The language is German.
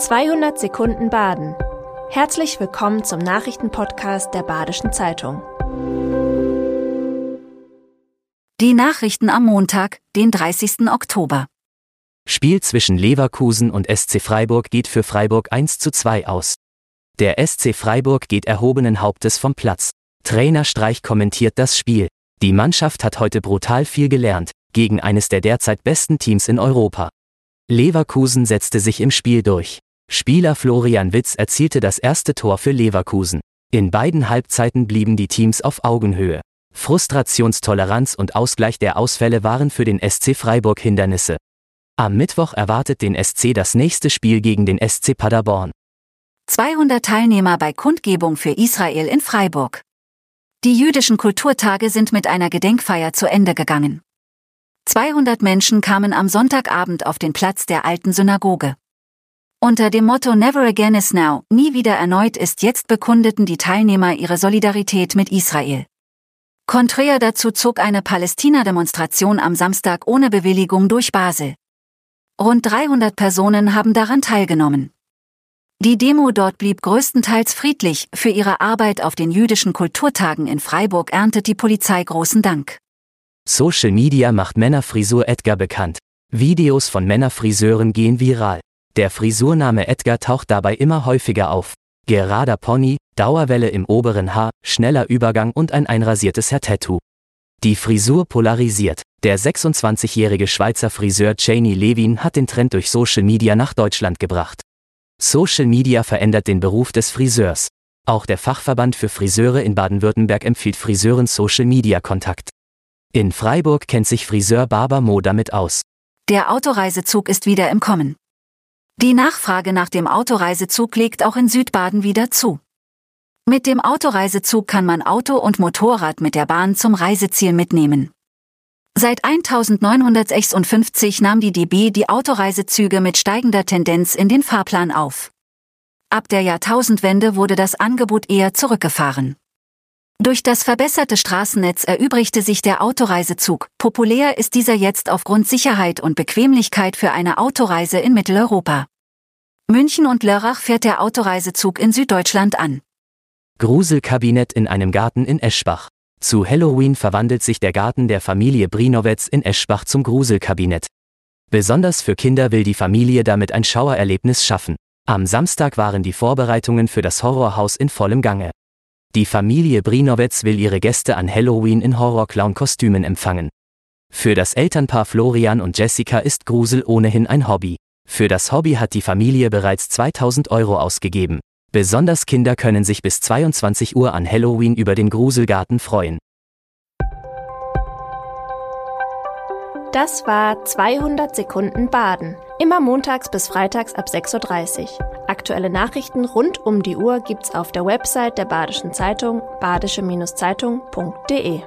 200 Sekunden Baden. Herzlich willkommen zum Nachrichtenpodcast der Badischen Zeitung. Die Nachrichten am Montag, den 30. Oktober. Spiel zwischen Leverkusen und SC Freiburg geht für Freiburg 1 zu 2 aus. Der SC Freiburg geht erhobenen Hauptes vom Platz. Trainer Streich kommentiert das Spiel. Die Mannschaft hat heute brutal viel gelernt, gegen eines der derzeit besten Teams in Europa. Leverkusen setzte sich im Spiel durch. Spieler Florian Witz erzielte das erste Tor für Leverkusen. In beiden Halbzeiten blieben die Teams auf Augenhöhe. Frustrationstoleranz und Ausgleich der Ausfälle waren für den SC Freiburg Hindernisse. Am Mittwoch erwartet den SC das nächste Spiel gegen den SC Paderborn. 200 Teilnehmer bei Kundgebung für Israel in Freiburg. Die jüdischen Kulturtage sind mit einer Gedenkfeier zu Ende gegangen. 200 Menschen kamen am Sonntagabend auf den Platz der alten Synagoge. Unter dem Motto Never Again is Now, nie wieder erneut ist jetzt bekundeten die Teilnehmer ihre Solidarität mit Israel. Konträr dazu zog eine Palästina-Demonstration am Samstag ohne Bewilligung durch Basel. Rund 300 Personen haben daran teilgenommen. Die Demo dort blieb größtenteils friedlich, für ihre Arbeit auf den jüdischen Kulturtagen in Freiburg erntet die Polizei großen Dank. Social Media macht Männerfrisur Edgar bekannt. Videos von Männerfriseuren gehen viral. Der Frisurname Edgar taucht dabei immer häufiger auf. Gerader Pony, Dauerwelle im oberen Haar, schneller Übergang und ein einrasiertes Hair-Tattoo. Die Frisur polarisiert. Der 26-jährige Schweizer Friseur Janie Levin hat den Trend durch Social Media nach Deutschland gebracht. Social Media verändert den Beruf des Friseurs. Auch der Fachverband für Friseure in Baden-Württemberg empfiehlt Friseuren Social Media Kontakt. In Freiburg kennt sich Friseur Barber Mo damit aus. Der Autoreisezug ist wieder im Kommen. Die Nachfrage nach dem Autoreisezug legt auch in Südbaden wieder zu. Mit dem Autoreisezug kann man Auto und Motorrad mit der Bahn zum Reiseziel mitnehmen. Seit 1956 nahm die DB die Autoreisezüge mit steigender Tendenz in den Fahrplan auf. Ab der Jahrtausendwende wurde das Angebot eher zurückgefahren. Durch das verbesserte Straßennetz erübrigte sich der Autoreisezug. Populär ist dieser jetzt aufgrund Sicherheit und Bequemlichkeit für eine Autoreise in Mitteleuropa. München und Lörrach fährt der Autoreisezug in Süddeutschland an. Gruselkabinett in einem Garten in Eschbach. Zu Halloween verwandelt sich der Garten der Familie Brinowetz in Eschbach zum Gruselkabinett. Besonders für Kinder will die Familie damit ein Schauererlebnis schaffen. Am Samstag waren die Vorbereitungen für das Horrorhaus in vollem Gange. Die Familie Brinowetz will ihre Gäste an Halloween in Horrorclown-Kostümen empfangen. Für das Elternpaar Florian und Jessica ist Grusel ohnehin ein Hobby. Für das Hobby hat die Familie bereits 2000 Euro ausgegeben. Besonders Kinder können sich bis 22 Uhr an Halloween über den Gruselgarten freuen. Das war 200 Sekunden Baden. Immer montags bis freitags ab 6.30 Uhr. Aktuelle Nachrichten rund um die Uhr gibt's auf der Website der Badischen Zeitung badische-zeitung.de.